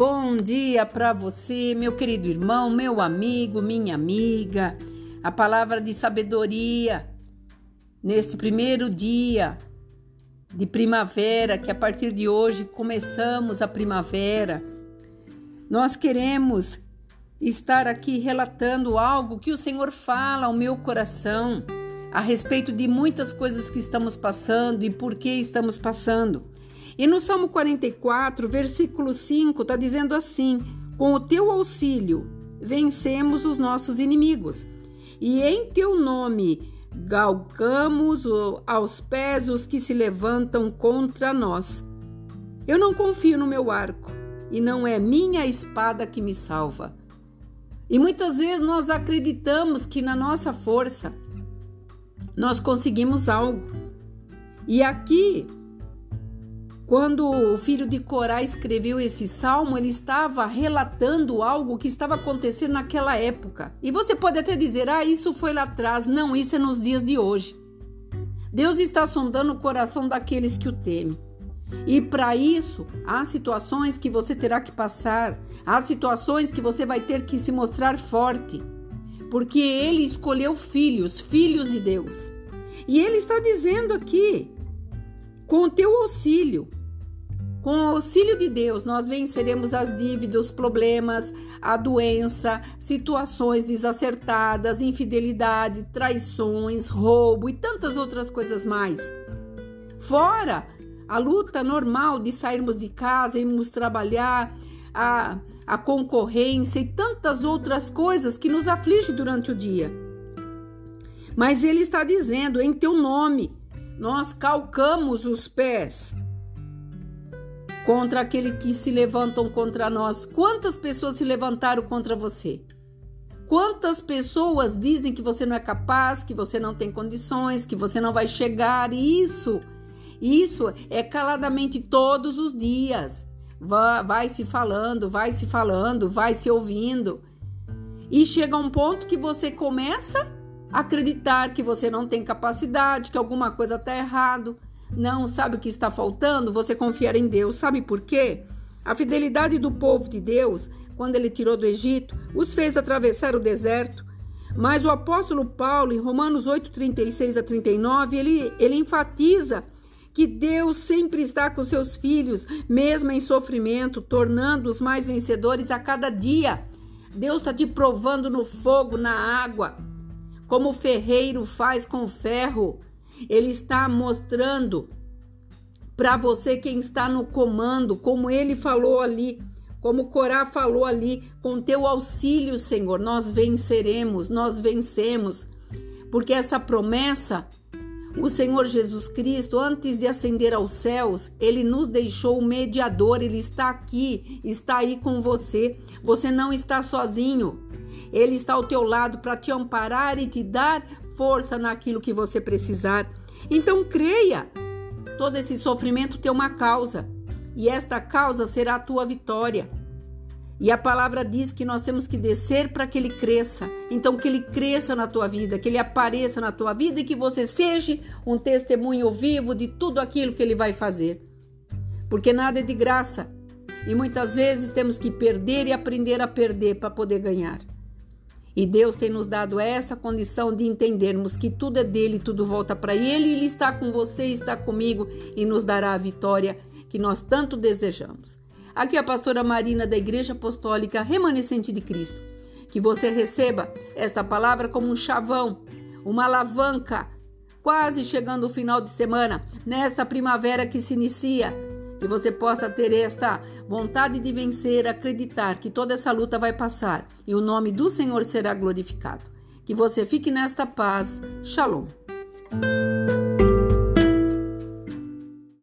Bom dia para você, meu querido irmão, meu amigo, minha amiga. A palavra de sabedoria neste primeiro dia de primavera, que a partir de hoje começamos a primavera. Nós queremos estar aqui relatando algo que o Senhor fala ao meu coração a respeito de muitas coisas que estamos passando e por que estamos passando. E no Salmo 44, versículo 5, está dizendo assim: Com o teu auxílio vencemos os nossos inimigos, e em teu nome galgamos aos pés os que se levantam contra nós. Eu não confio no meu arco, e não é minha espada que me salva. E muitas vezes nós acreditamos que na nossa força nós conseguimos algo. E aqui quando o filho de Corá escreveu esse salmo, ele estava relatando algo que estava acontecendo naquela época. E você pode até dizer: ah, isso foi lá atrás. Não, isso é nos dias de hoje. Deus está sondando o coração daqueles que o temem. E para isso, há situações que você terá que passar, há situações que você vai ter que se mostrar forte, porque ele escolheu filhos, filhos de Deus. E ele está dizendo aqui: com o teu auxílio, com o auxílio de Deus, nós venceremos as dívidas, os problemas, a doença, situações desacertadas, infidelidade, traições, roubo e tantas outras coisas mais. Fora a luta normal de sairmos de casa, irmos trabalhar, a, a concorrência e tantas outras coisas que nos afligem durante o dia. Mas ele está dizendo: em teu nome, nós calcamos os pés contra aquele que se levantam contra nós. Quantas pessoas se levantaram contra você? Quantas pessoas dizem que você não é capaz, que você não tem condições, que você não vai chegar? Isso, isso é caladamente todos os dias. Vai, vai se falando, vai se falando, vai se ouvindo. E chega um ponto que você começa a acreditar que você não tem capacidade, que alguma coisa está errado não sabe o que está faltando, você confiar em Deus. Sabe por quê? A fidelidade do povo de Deus, quando ele tirou do Egito, os fez atravessar o deserto. Mas o apóstolo Paulo, em Romanos 8, 36 a 39, ele, ele enfatiza que Deus sempre está com seus filhos, mesmo em sofrimento, tornando-os mais vencedores a cada dia. Deus está te provando no fogo, na água, como o ferreiro faz com o ferro. Ele está mostrando para você quem está no comando, como ele falou ali, como Corá falou ali, com teu auxílio, Senhor, nós venceremos, nós vencemos. Porque essa promessa, o Senhor Jesus Cristo, antes de ascender aos céus, ele nos deixou o mediador, ele está aqui, está aí com você. Você não está sozinho. Ele está ao teu lado para te amparar e te dar força naquilo que você precisar. Então creia. Todo esse sofrimento tem uma causa, e esta causa será a tua vitória. E a palavra diz que nós temos que descer para que ele cresça. Então, que ele cresça na tua vida, que ele apareça na tua vida e que você seja um testemunho vivo de tudo aquilo que ele vai fazer. Porque nada é de graça. E muitas vezes temos que perder e aprender a perder para poder ganhar. E Deus tem nos dado essa condição de entendermos que tudo é dele, tudo volta para ele, e ele está com você, está comigo e nos dará a vitória que nós tanto desejamos. Aqui é a pastora Marina da Igreja Apostólica Remanescente de Cristo. Que você receba esta palavra como um chavão, uma alavanca, quase chegando o final de semana, nesta primavera que se inicia que você possa ter essa vontade de vencer, acreditar que toda essa luta vai passar e o nome do Senhor será glorificado. Que você fique nesta paz. Shalom.